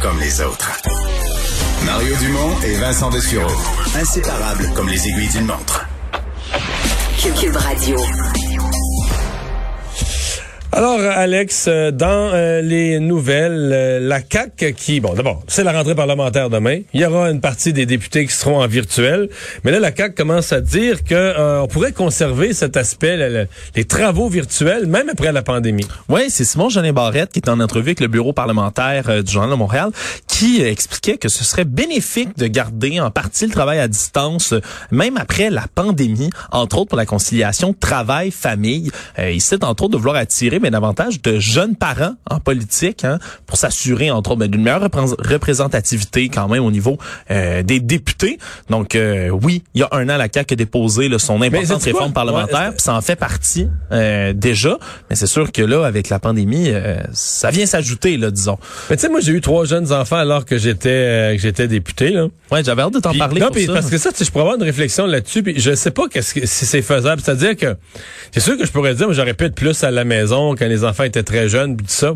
Comme les autres. Mario Dumont et Vincent Dessureau. Inséparables comme les aiguilles d'une montre. Cube Radio. Alors, Alex, euh, dans euh, les nouvelles, euh, la CAC qui, bon, d'abord, c'est la rentrée parlementaire demain. Il y aura une partie des députés qui seront en virtuel, mais là, la CAC commence à dire que on pourrait conserver cet aspect, les travaux virtuels, même après la pandémie. Oui, c'est Simon Jeanin Barrette qui est en entrevue avec le bureau parlementaire du Journal de Montréal, qui expliquait que ce serait bénéfique de garder en partie le travail à distance, même après la pandémie, entre autres pour la conciliation travail-famille. il cite entre autres de vouloir attirer mais davantage de jeunes parents en politique hein, pour s'assurer, entre autres, ben, d'une meilleure représentativité quand même au niveau euh, des députés. Donc, euh, oui, il y a un an, la CAQ a déposé là, son importante réforme parlementaire, puis ça en fait partie euh, déjà. Mais c'est sûr que là, avec la pandémie, ça vient s'ajouter, là, disons. Mais tu sais, moi, j'ai eu trois jeunes enfants alors que j'étais que j'étais député. Là. Ouais, j'avais hâte de t'en parler. Non, ça. parce que ça, je pourrais avoir une réflexion là-dessus. Puis je sais pas qu'est-ce que si c'est faisable. C'est-à-dire que c'est sûr que je pourrais dire, j'aurais pu être plus à la maison quand les enfants étaient très jeunes, puis tout ça.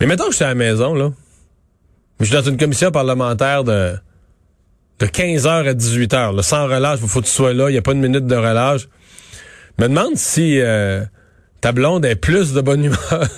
Mais maintenant que je suis à la maison, là, je suis dans une commission parlementaire de, de 15h à 18h, sans relâche, il faut que tu sois là, il n'y a pas une minute de relâche. Je me demande si euh, ta blonde est plus de bonne humeur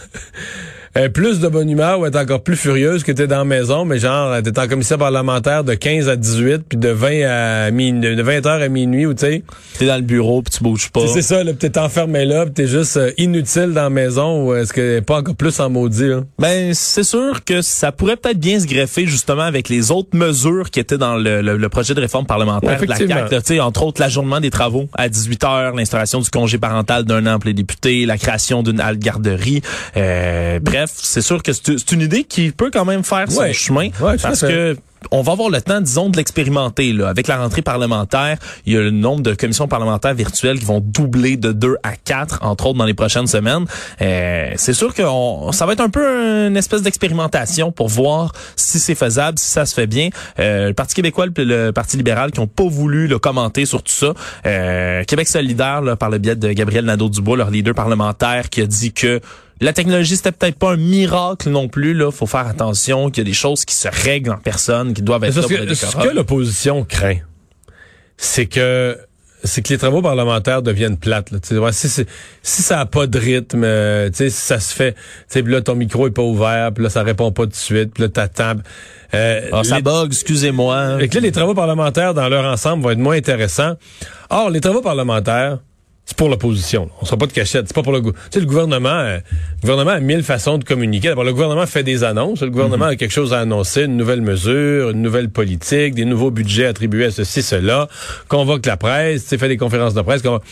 euh, plus de bonne humeur ou être encore plus furieuse que t'es dans la maison, mais genre, t'es en commission parlementaire de 15 à 18, puis de 20 à minuit, de 20 heures à minuit, ou tu sais. T'es dans le bureau, puis tu bouges pas. C'est ça, là, t'es enfermé là, puis t'es juste euh, inutile dans la maison, ou est-ce que pas encore plus en maudit, là? Ben, c'est sûr que ça pourrait peut-être bien se greffer, justement, avec les autres mesures qui étaient dans le, le, projet de réforme parlementaire de la CAQ, entre autres l'ajournement des travaux à 18 heures, l'installation du congé parental d'un an pour les députés, la création d'une halte garderie, euh, bref, c'est sûr que c'est une idée qui peut quand même faire son chemin parce que on va avoir le temps, disons, de l'expérimenter. Avec la rentrée parlementaire, il y a le nombre de commissions parlementaires virtuelles qui vont doubler de 2 à 4, entre autres, dans les prochaines semaines. Euh, c'est sûr que ça va être un peu une espèce d'expérimentation pour voir si c'est faisable, si ça se fait bien. Euh, le Parti québécois et le Parti libéral qui ont pas voulu le commenter sur tout ça. Euh, Québec solidaire, par le biais de Gabriel Nadeau-Dubois, leur leader parlementaire, qui a dit que la technologie, c'était peut-être pas un miracle non plus. Là, faut faire attention qu'il y a des choses qui se règlent en personne, qui doivent être là pour Ce que l'opposition craint, c'est que c'est que les travaux parlementaires deviennent plates. Là. si, si ça a pas de rythme, euh, si ça se fait, puis là ton micro est pas ouvert, puis là ça répond pas tout de suite, puis là t'attends. Euh, ah, ça bug, excusez-moi. Et que là, les travaux parlementaires dans leur ensemble vont être moins intéressants. Or, les travaux parlementaires, c'est pour l'opposition. On sera pas de cachette. C'est pas pour le gouvernement. Tu sais, le gouvernement, euh, le gouvernement a mille façons de communiquer. D'abord, le gouvernement fait des annonces. Le gouvernement a quelque chose à annoncer, une nouvelle mesure, une nouvelle politique, des nouveaux budgets attribués à ceci, cela. Convoque la presse, tu fait des conférences de presse. Alors,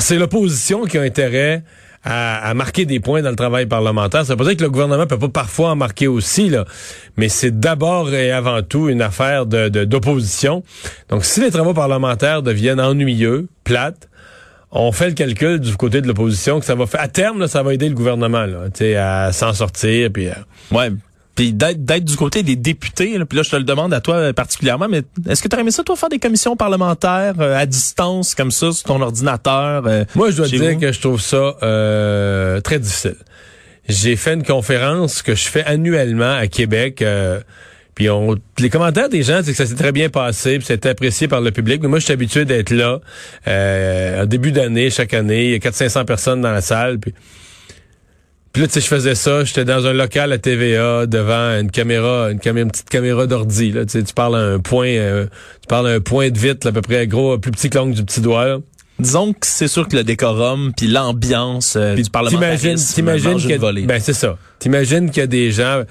c'est l'opposition qui a intérêt à, marquer des points dans le travail parlementaire. Ça veut pas dire que le gouvernement peut pas parfois en marquer aussi, là. Mais c'est d'abord et avant tout une affaire de, d'opposition. Donc, si les travaux parlementaires deviennent ennuyeux, plates, on fait le calcul du côté de l'opposition que ça va faire à terme ça va aider le gouvernement là, à s'en sortir puis euh, ouais puis d'être du côté des députés puis là je te le demande à toi particulièrement mais est-ce que tu aimé ça toi faire des commissions parlementaires euh, à distance comme ça sur ton ordinateur euh, Moi je dois dire que je trouve ça très difficile. J'ai fait une conférence que je fais annuellement à Québec puis on, les commentaires des gens, c'est que ça s'est très bien passé, puis c'était apprécié par le public. Mais moi, je suis habitué d'être là euh, en début d'année, chaque année. Il y a 400-500 personnes dans la salle. Puis, puis là, tu sais, je faisais ça. J'étais dans un local à TVA devant une caméra, une, caméra, une petite caméra d'ordi. Là, tu, sais, tu parles à un point, euh, tu parles à un point de vitre, à peu près gros, plus petit que l'ongle du petit doigt. Disons que c'est sûr que le décorum puis l'ambiance euh, du parlementarisme t'imagines, t'imagines ben c'est ça. T'imagines qu'il y a des gens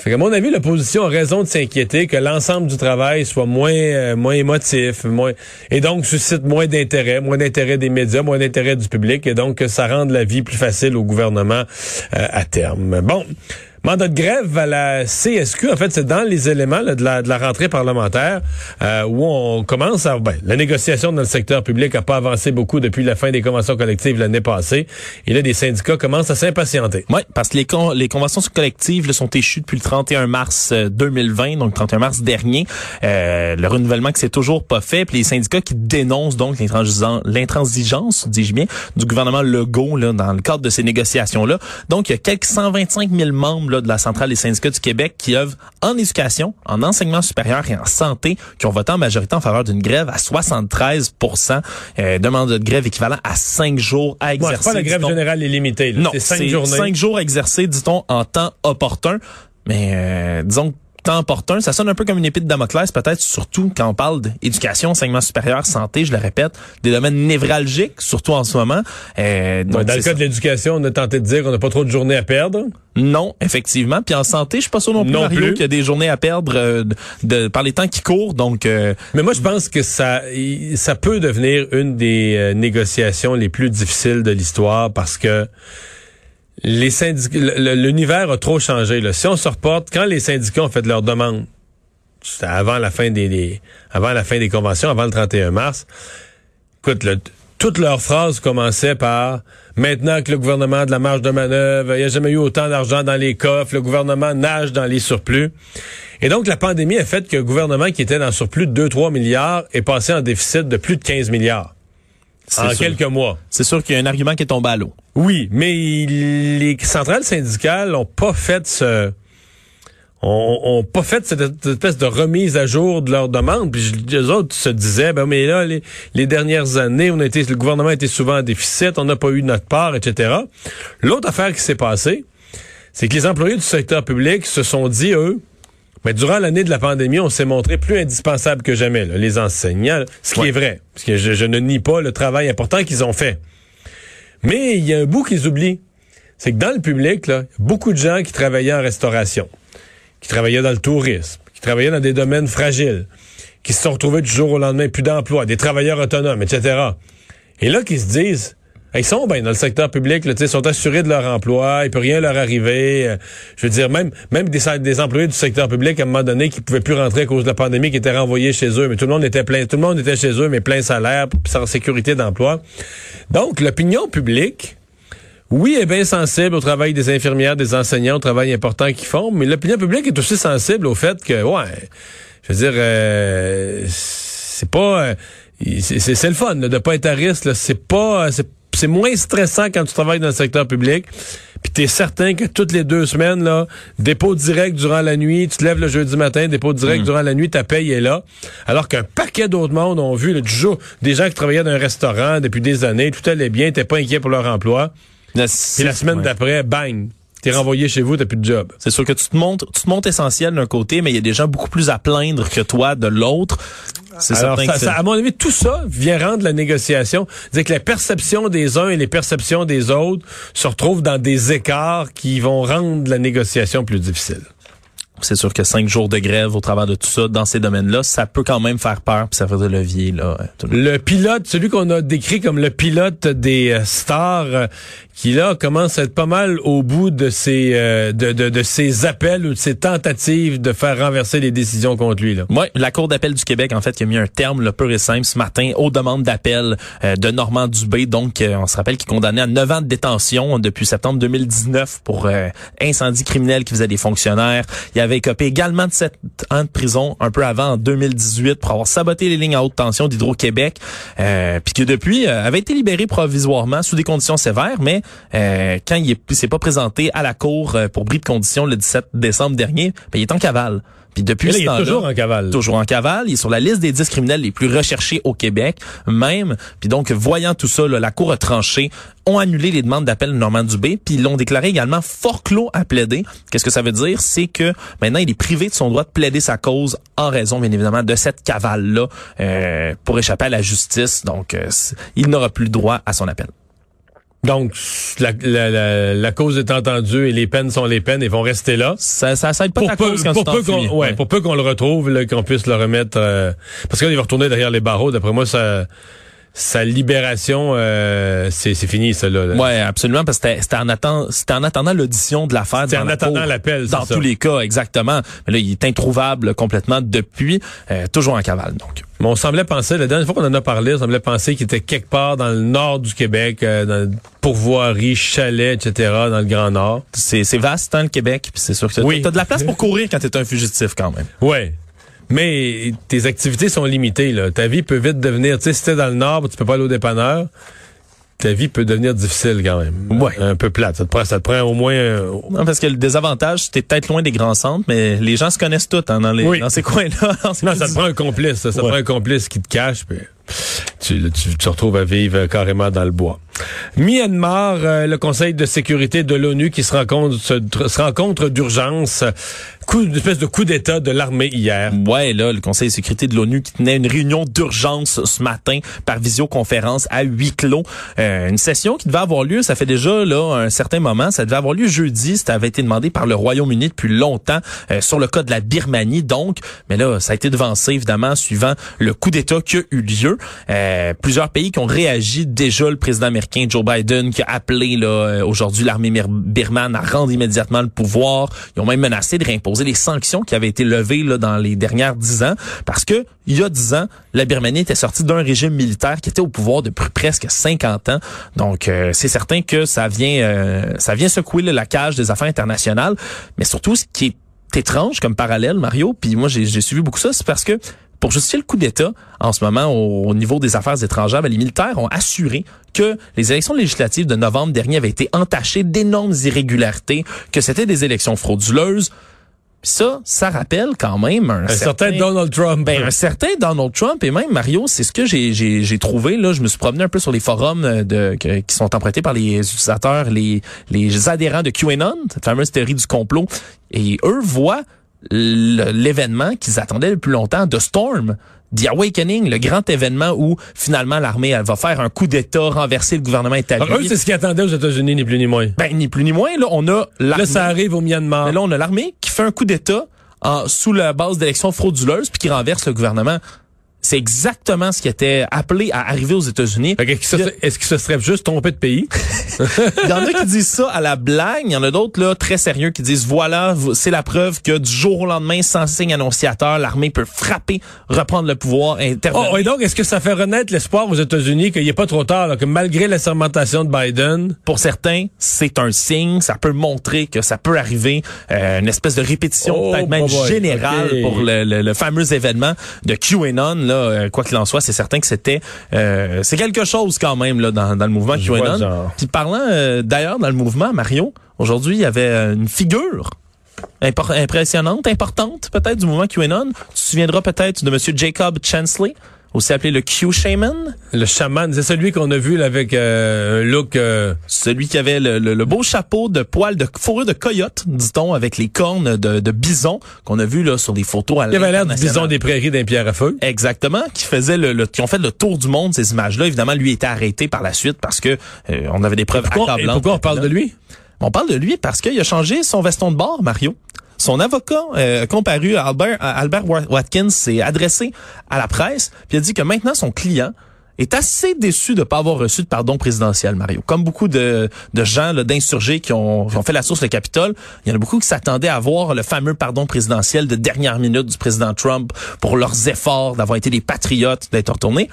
fait qu'à mon avis, l'opposition a raison de s'inquiéter que l'ensemble du travail soit moins euh, moins émotif, moins et donc suscite moins d'intérêt, moins d'intérêt des médias, moins d'intérêt du public, et donc que ça rende la vie plus facile au gouvernement euh, à terme. Bon. Mandat de grève à la CSQ, en fait, c'est dans les éléments de, la, de, la, rentrée parlementaire euh, où on commence à... Ben, la négociation dans le secteur public n'a pas avancé beaucoup depuis la fin des conventions collectives l'année passée. Et là, des syndicats commencent à s'impatienter. Oui, parce que les, les conventions collectives sont échues depuis le 31 mars 2020, euh, donc 31 mars dernier. Euh, le renouvellement que c'est toujours pas fait. Puis les syndicats qui dénoncent donc l'intransigeance, dis-je bien, du gouvernement Legault là, dans le cadre de ces négociations-là. Donc, il y a quelques 125 000 membres là, de la Centrale des syndicats du Québec qui œuvrent en éducation, en enseignement supérieur et en santé, qui ont voté en majorité en faveur d'une grève à 73% euh, demande de grève équivalent à cinq jours à exercer. c'est pas la grève générale illimitée. Non, c'est cinq, cinq jours exercés, dit-on, en temps opportun. Mais euh, disons temps opportun. Ça sonne un peu comme une épée de Damoclès, peut-être surtout quand on parle d'éducation, enseignement supérieur, santé, je le répète, des domaines névralgiques, surtout en ce moment. Euh, donc, dans le cas de l'éducation, on a tenté de dire qu'on n'a pas trop de journées à perdre. Non, effectivement. Puis en santé, je suis pas sûr non plus, non Mario, qu'il y a des journées à perdre euh, de, par les temps qui courent. Donc, euh, mais moi, je pense que ça, ça peut devenir une des euh, négociations les plus difficiles de l'histoire parce que les syndicats, l'univers a trop changé. Là. Si on se reporte, quand les syndicats ont fait leur demande, c'était avant la fin des, avant la fin des conventions, avant le 31 mars. Écoute, toutes leurs phrases commençaient par maintenant que le gouvernement a de la marge de manœuvre, il n'y a jamais eu autant d'argent dans les coffres, le gouvernement nage dans les surplus. Et donc la pandémie a fait que le gouvernement qui était dans surplus de 2-3 milliards est passé en déficit de plus de 15 milliards en quelques mois. C'est sûr qu'il y a un argument qui est tombé à l'eau. Oui, mais les centrales syndicales n'ont pas fait ce ont, pas fait cette espèce de remise à jour de leurs demandes. Puis les autres se disaient, ben mais là, les, dernières années, on a été, le gouvernement a été souvent en déficit, on n'a pas eu notre part, etc. L'autre affaire qui s'est passée, c'est que les employés du secteur public se sont dit, eux, mais durant l'année de la pandémie, on s'est montré plus indispensable que jamais, les enseignants, ce qui est vrai, parce que je, ne nie pas le travail important qu'ils ont fait. Mais il y a un bout qu'ils oublient, c'est que dans le public, là, beaucoup de gens qui travaillaient en restauration, qui travaillaient dans le tourisme, qui travaillaient dans des domaines fragiles, qui se sont retrouvés du jour au lendemain plus d'emploi, des travailleurs autonomes, etc. Et là, qui se disent, ils sont bien dans le secteur public, là, ils sont assurés de leur emploi, il peut rien leur arriver. Euh, je veux dire, même même des, des employés du secteur public à un moment donné qui pouvaient plus rentrer à cause de la pandémie, qui étaient renvoyés chez eux, mais tout le monde était plein, tout le monde était chez eux, mais plein salaire, sans sécurité d'emploi. Donc, l'opinion publique, oui, est bien sensible au travail des infirmières, des enseignants, au travail important qu'ils font, mais l'opinion publique est aussi sensible au fait que, ouais, je veux dire, euh, c'est pas, euh, c'est le fun de pas être à risque. C'est pas, c'est moins stressant quand tu travailles dans le secteur public. Puis tu es certain que toutes les deux semaines, là, dépôt direct durant la nuit, tu te lèves le jeudi matin, dépôt direct mm. durant la nuit, ta paye est là. Alors qu'un paquet d'autres mondes ont vu, du jour, des gens qui travaillaient dans un restaurant depuis des années, tout allait bien, t'es pas inquiet pour leur emploi. Puis la semaine d'après, bang, T'es renvoyé chez vous, t'as plus de job. C'est sûr que tu te montres, tu te montres essentiel d'un côté, mais il y a des gens beaucoup plus à plaindre que toi de l'autre. C'est certain que ça, à mon avis, tout ça vient rendre la négociation. C'est que la perception des uns et les perceptions des autres se retrouvent dans des écarts qui vont rendre la négociation plus difficile. C'est sûr que cinq jours de grève au travers de tout ça, dans ces domaines-là, ça peut quand même faire peur puis ça fait de levier. Là, le pilote, celui qu'on a décrit comme le pilote des euh, stars, euh, qui là commence à être pas mal au bout de ses euh, de, de, de, ses appels ou de ses tentatives de faire renverser les décisions contre lui. Là. Oui, la Cour d'appel du Québec, en fait, qui a mis un terme le pur et simple ce matin aux demandes d'appel euh, de Normand Dubé. Donc, euh, on se rappelle qu'il est condamné à 9 ans de détention depuis septembre 2019 pour incendie criminel qui faisait des fonctionnaires. Il avait écopé également de 7 ans de prison un peu avant, en 2018, pour avoir saboté les lignes à haute tension d'Hydro-Québec. puis que depuis, avait été libéré provisoirement sous des conditions sévères, mais euh, quand il s'est pas présenté à la cour euh, pour bris de condition le 17 décembre dernier, ben, il est en cavale. Puis depuis il est toujours en cavale. Toujours en cavale. Il est sur la liste des 10 criminels les plus recherchés au Québec, même. Puis donc, voyant tout ça, la Cour a tranché, ont annulé les demandes d'appel de Normand Dubé, puis l'ont déclaré également fort clos à plaider. Qu'est-ce que ça veut dire? C'est que maintenant, il est privé de son droit de plaider sa cause en raison, bien évidemment, de cette cavale-là euh, pour échapper à la justice. Donc, il n'aura plus le droit à son appel. Donc, la, la, la, cause est entendue et les peines sont les peines et vont rester là. Ça, ça, ça aide pas pour ta peu, cause quand pour peu qu'on, ouais, pour peu qu'on le retrouve, qu'on puisse le remettre, euh, parce qu'il va retourner derrière les barreaux. D'après moi, ça, sa libération, euh, c'est fini, ça là. Ouais, absolument, parce que c'était en, attendant, en attendant l'audition de l'affaire. C'était en attendant l'appel. Dans tous les cas, exactement. Mais là, il est introuvable complètement depuis, euh, toujours en cavale, donc. Mais on semblait penser, la dernière fois qu'on en a parlé, on semblait penser qu'il était quelque part dans le nord du Québec, euh, dans pourvoirie, chalet, etc., dans le Grand Nord. C'est vaste, hein, le Québec, puis c'est sûr que oui. t'as de la place pour courir quand t'es un fugitif, quand même. Ouais. Mais tes activités sont limitées. Là. Ta vie peut vite devenir, tu sais, si t'es dans le nord, tu peux pas aller au dépanneur. ta vie peut devenir difficile quand même. Ouais. Un peu plate. Ça te prend, ça te prend au moins... euh, Non, parce que le désavantage, c'était peut-être loin des grands centres, mais les gens se connaissent tous hein, dans, les, Oui. dans ces coins-là. non, ça te prend un complice. Ça, Ça te prend un complice qui te cache. Puis tu, tu te retrouves à vivre euh, carrément dans le bois. Myanmar, euh, le Conseil de sécurité de l'ONU qui se rencontre, se rencontre d'urgence. Coup, une espèce de coup d'État de l'armée hier. Ouais, là, le Conseil de sécurité de l'ONU qui tenait une réunion d'urgence ce matin par visioconférence à huis clos. Euh, une session qui devait avoir lieu, ça fait déjà là un certain moment, ça devait avoir lieu jeudi, ça avait été demandé par le Royaume-Uni depuis longtemps euh, sur le cas de la Birmanie donc, mais là, ça a été devancé évidemment suivant le coup d'État qui a eu lieu. Euh, plusieurs pays qui ont réagi déjà, le président américain Joe Biden qui a appelé là euh, aujourd'hui l'armée birmane à rendre immédiatement le pouvoir. Ils ont même menacé de réimposer les sanctions qui avaient été levées là, dans les dernières dix ans parce que il y a dix ans, la Birmanie était sortie d'un régime militaire qui était au pouvoir depuis presque 50 ans. Donc euh, c'est certain que ça vient euh, ça vient secouer là, la cage des affaires internationales, mais surtout ce qui est étrange comme parallèle Mario, puis moi j'ai suivi beaucoup ça, c'est parce que pour justifier le coup d'État, en ce moment, au, au niveau des affaires étrangères, ben, les militaires ont assuré que les élections législatives de novembre dernier avaient été entachées d'énormes irrégularités, que c'était des élections frauduleuses. Ça, ça rappelle quand même un, Un certain Donald Trump. ben, un certain Donald Trump et même Mario, c'est ce que j'ai j'ai j'ai trouvé là. Je me suis promené un peu sur les forums euh, de que- qui sont empruntés par les utilisateurs, les les adhérents de QAnon, cette fameuse théorie du complot, et eux voient l'événement qu'ils attendaient le plus longtemps, The Storm. The Awakening, le grand événement où finalement l'armée elle va faire un coup d'État, renverser le gouvernement. Alors, eux, c'est ce qu'ils attendaient aux États-Unis, ni plus ni moins. ben, ni plus ni moins, là, on a l'armée. Là, ça arrive au Myanmar. Mais là, on a l'armée qui fait un coup d'État en, sous la base d'élections frauduleuses puis qui renverse le gouvernement. C'est exactement ce qui était appelé à arriver aux États-Unis. Est-ce que ce serait juste trompé de pays? Il y en a qui disent ça à la blague. Il y en a d'autres là très sérieux qui disent voilà, c'est la preuve que du jour au lendemain, sans signe annonciateur, l'armée peut frapper, reprendre le pouvoir, intervenir. Oh, et donc, est-ce que ça fait renaître l'espoir aux États-Unis qu'il n'est pas trop tard, là, que malgré la sermentation de Biden, Pour certains, c'est un signe. Ça peut montrer que ça peut arriver. Euh, une espèce de répétition Oh, peut-être même boy, générale pour le, le- le fameux événement de QAnon. Là, euh, quoi qu'il en soit, c'est certain que c'était euh, c'est quelque chose quand même là dans, dans le mouvement QAnon. Puis parlant euh, d'ailleurs dans le mouvement Mario, aujourd'hui il y avait une figure impor- impressionnante, importante peut-être du mouvement QAnon. Tu te souviendras peut-être de Monsieur Jacob Chansley, aussi appelé le Q Shaman? le chaman, c'est celui qu'on a vu là, avec euh, un look... euh, Celui qui avait le, le- le beau chapeau de poil de fourrure de coyote, dit-on, avec les cornes de, de bison qu'on a vu là sur les photos à il avait l'air du bison des prairies d'un pierre à feu. Exactement, qui faisait le, le- qui ont fait le tour du monde ces images-là. Évidemment, lui était arrêté par la suite parce que euh, on avait des preuves Pourquoi, et pourquoi on parle de lui? On parle de lui parce qu'il a changé son veston de bord, Mario. Son avocat euh, comparu à Albert, Albert Wa- Watkins s'est adressé à la presse puis a dit que maintenant son client est assez déçu de pas avoir reçu de pardon présidentiel, Mario. Comme beaucoup de, de gens, d'insurgés qui ont, ont fait la source le Capitole, il y en a beaucoup qui s'attendaient à voir le fameux pardon présidentiel de dernière minute du président Trump pour leurs efforts d'avoir été des patriotes, d'être retournés.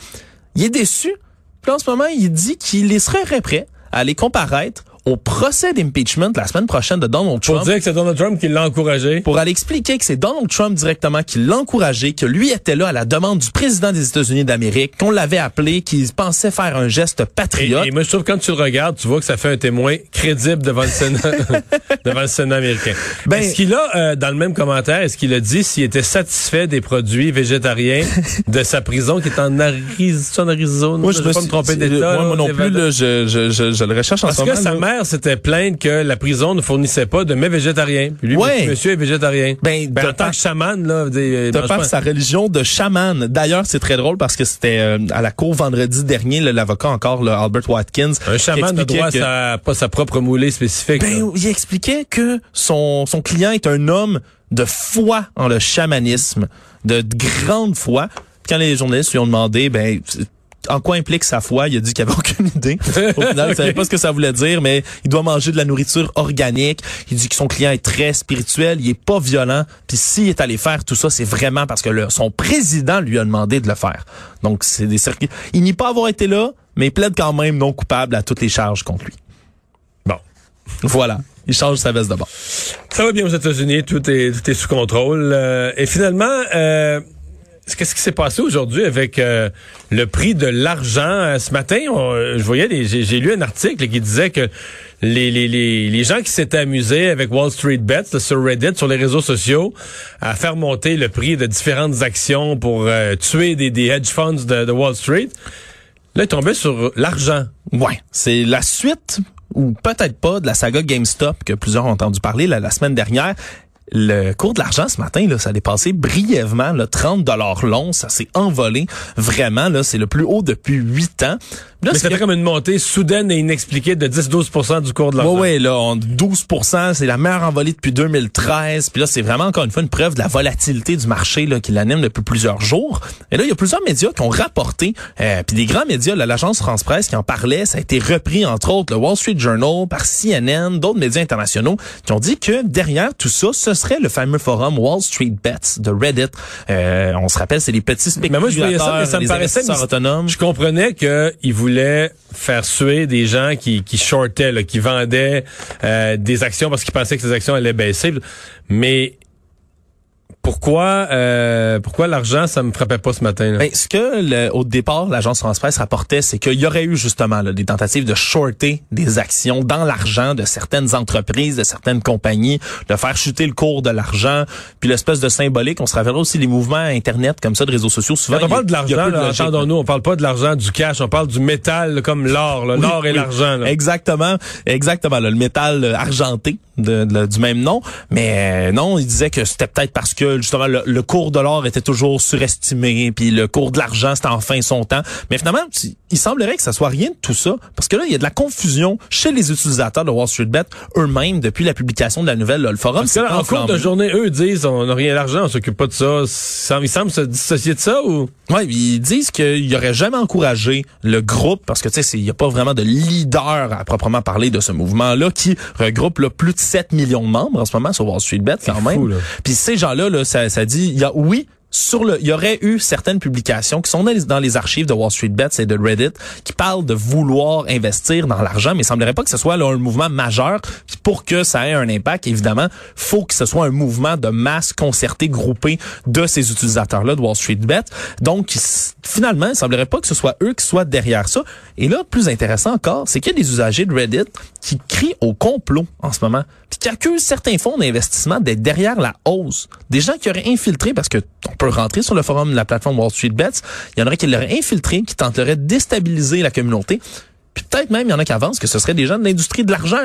Il est déçu. Puis en ce moment, il dit qu'il serait prêt à aller comparaître au procès d'impeachment la semaine prochaine de Donald Pour Trump dire que c'est Donald Trump qui l'a encouragé. pour aller expliquer que c'est Donald Trump directement qui l'a encouragé, que lui était là à la demande du président des États-Unis d'Amérique, qu'on l'avait appelé, qu'il pensait faire un geste Et, patriote. et moi, je trouve que quand tu le regardes, tu vois que ça fait un témoin crédible devant le Sénat, devant le Sénat américain. Ben- est-ce qu'il a, euh, dans le même commentaire, est-ce qu'il a dit s'il était satisfait des produits végétariens de sa prison qui est en, Ariz- en Arizona? Moi, je vais pas me tromper d'État. Moi, moi non plus, là, je, je, je, je le recherche en ce que moment. sa là. Mère s'était plainte que la prison ne fournissait pas de mets végétariens. Lui, Ouais. monsieur, est végétarien. Ben, Ben, de en tant que chaman, là, euh, de mange par pas- sa religion de chaman. D'ailleurs, c'est très drôle parce que c'était euh, à la cour vendredi dernier, l'avocat encore, le Albert Watkins. un chaman a expliquait droit à que- sa, pas sa propre moulée spécifique. là. Ben, il expliquait que son, son client est un homme de foi en le chamanisme, de grande foi. Quand les journalistes lui ont demandé, ben, en quoi implique sa foi, il a dit qu'il avait aucune idée. Au final, il savait pas ce que ça voulait dire, mais il doit manger de la nourriture organique. Il dit que son client est très spirituel, il est pas violent. Puis s'il est allé faire tout ça, c'est vraiment parce que le- son président lui a demandé de le faire. Donc c'est des circuits. Il n'y pas avoir été là, mais il plaide quand même non coupable à toutes les charges contre lui. Bon. Voilà. Il change sa veste de bord. Ça va bien aux États-Unis, tout est, tout est sous contrôle. Euh, et finalement, euh, qu'est-ce qui s'est passé aujourd'hui avec euh, le prix de l'argent? Euh, ce matin, je voyais, j'ai lu un article qui disait que les, les, les, les gens qui s'étaient amusés avec Wall Street Bets sur Reddit, sur les réseaux sociaux, à faire monter le prix de différentes actions pour euh, tuer des, des hedge funds de, de Wall Street, là, ils tombaient sur l'argent. Ouais, c'est la suite ou peut-être pas de la saga GameStop que plusieurs ont entendu parler la semaine dernière. Le cours de l'argent ce matin, là, ça a dépassé brièvement le 30 dollars long. Ça s'est envolé vraiment. Là, c'est le plus haut depuis huit ans. Là, Mais c'était comme une montée soudaine et inexpliquée de 10-12 du cours de l'argent. Oui, ouais, là, 12% c'est la meilleure envolée depuis 2013. Puis là, c'est vraiment encore une fois une preuve de la volatilité du marché là, qui l'anime depuis plusieurs jours. Et là, il y a plusieurs médias qui ont rapporté, euh, puis des grands médias, l'agence France Presse qui en parlait, ça a été repris entre autres le Wall Street Journal par CNN, d'autres médias internationaux qui ont dit que derrière tout ça, ce serait le fameux forum Wall Street Bets de Reddit. Euh, on se rappelle, c'est les petits spéculateurs, mais moi, je voyais ça, mais ça me paraissait autonomes. Je comprenais qu'ils voulaient faire suer des gens qui, qui shortaient, qui vendaient euh, des actions parce qu'ils pensaient que ces actions allaient baisser. Mais pourquoi euh, pourquoi l'argent ça me frappait pas ce matin Ben, ce que le, au départ l'agence France Presse rapportait c'est qu'il y aurait eu justement là, des tentatives de shorter des actions dans l'argent de certaines entreprises, de certaines compagnies, de faire chuter le cours de l'argent, puis l'espèce de symbolique, on se rappellera aussi les mouvements internet comme ça de réseaux sociaux souvent. Quand on parle de l'argent, entendons-nous, on parle pas de l'argent du cash, on parle du métal comme l'or, l'or et l'argent. Exactement, exactement, le métal argenté de, du même nom, mais euh, non, il disait que c'était peut-être parce que justement le, cours de l'or était toujours surestimé, puis le cours de l'argent c'était enfin son temps. Mais finalement, il semblerait que ça soit rien de tout ça, parce que là, il y a de la confusion chez les utilisateurs de Wall Street Bet eux-mêmes depuis la publication de la nouvelle. le forum, c'est en cours de journée, eux disent on n'a rien d'argent, on s'occupe pas de ça. Ils semblent se dissocier de ça ou? Ouais, ils disent qu'ils n'auraient jamais encouragé le groupe parce que tu sais, il n'y a pas vraiment de leader à proprement parler de ce mouvement-là qui regroupe là, plus de 7 millions de membres en ce moment sur Wall Street Bet quand même. Puis ces gens-là, là, ça, ça dit, il y a oui sur le, il y aurait eu certaines publications qui sont dans les, archives de Wall Street Bets et de Reddit qui parlent de vouloir investir dans l'argent, mais il semblerait pas que ce soit là, un mouvement majeur. pour que ça ait un impact, évidemment, faut que ce soit un mouvement de masse concerté, groupé de ces utilisateurs-là de Wall Street Bet. Donc, finalement, il semblerait pas que ce soit eux qui soient derrière ça. Et là, plus intéressant encore, c'est qu'il y a des usagers de Reddit qui crient au complot en ce moment, puis qui accusent certains fonds d'investissement d'être derrière la hausse. Des gens qui auraient infiltré parce que peut rentrer sur le forum de la plateforme Wall Street Bets. Il y en aurait qui l'auraient infiltré, qui tenteraient de déstabiliser la communauté. Puis peut-être même, il y en a qui avancent que ce serait des gens de l'industrie de l'argent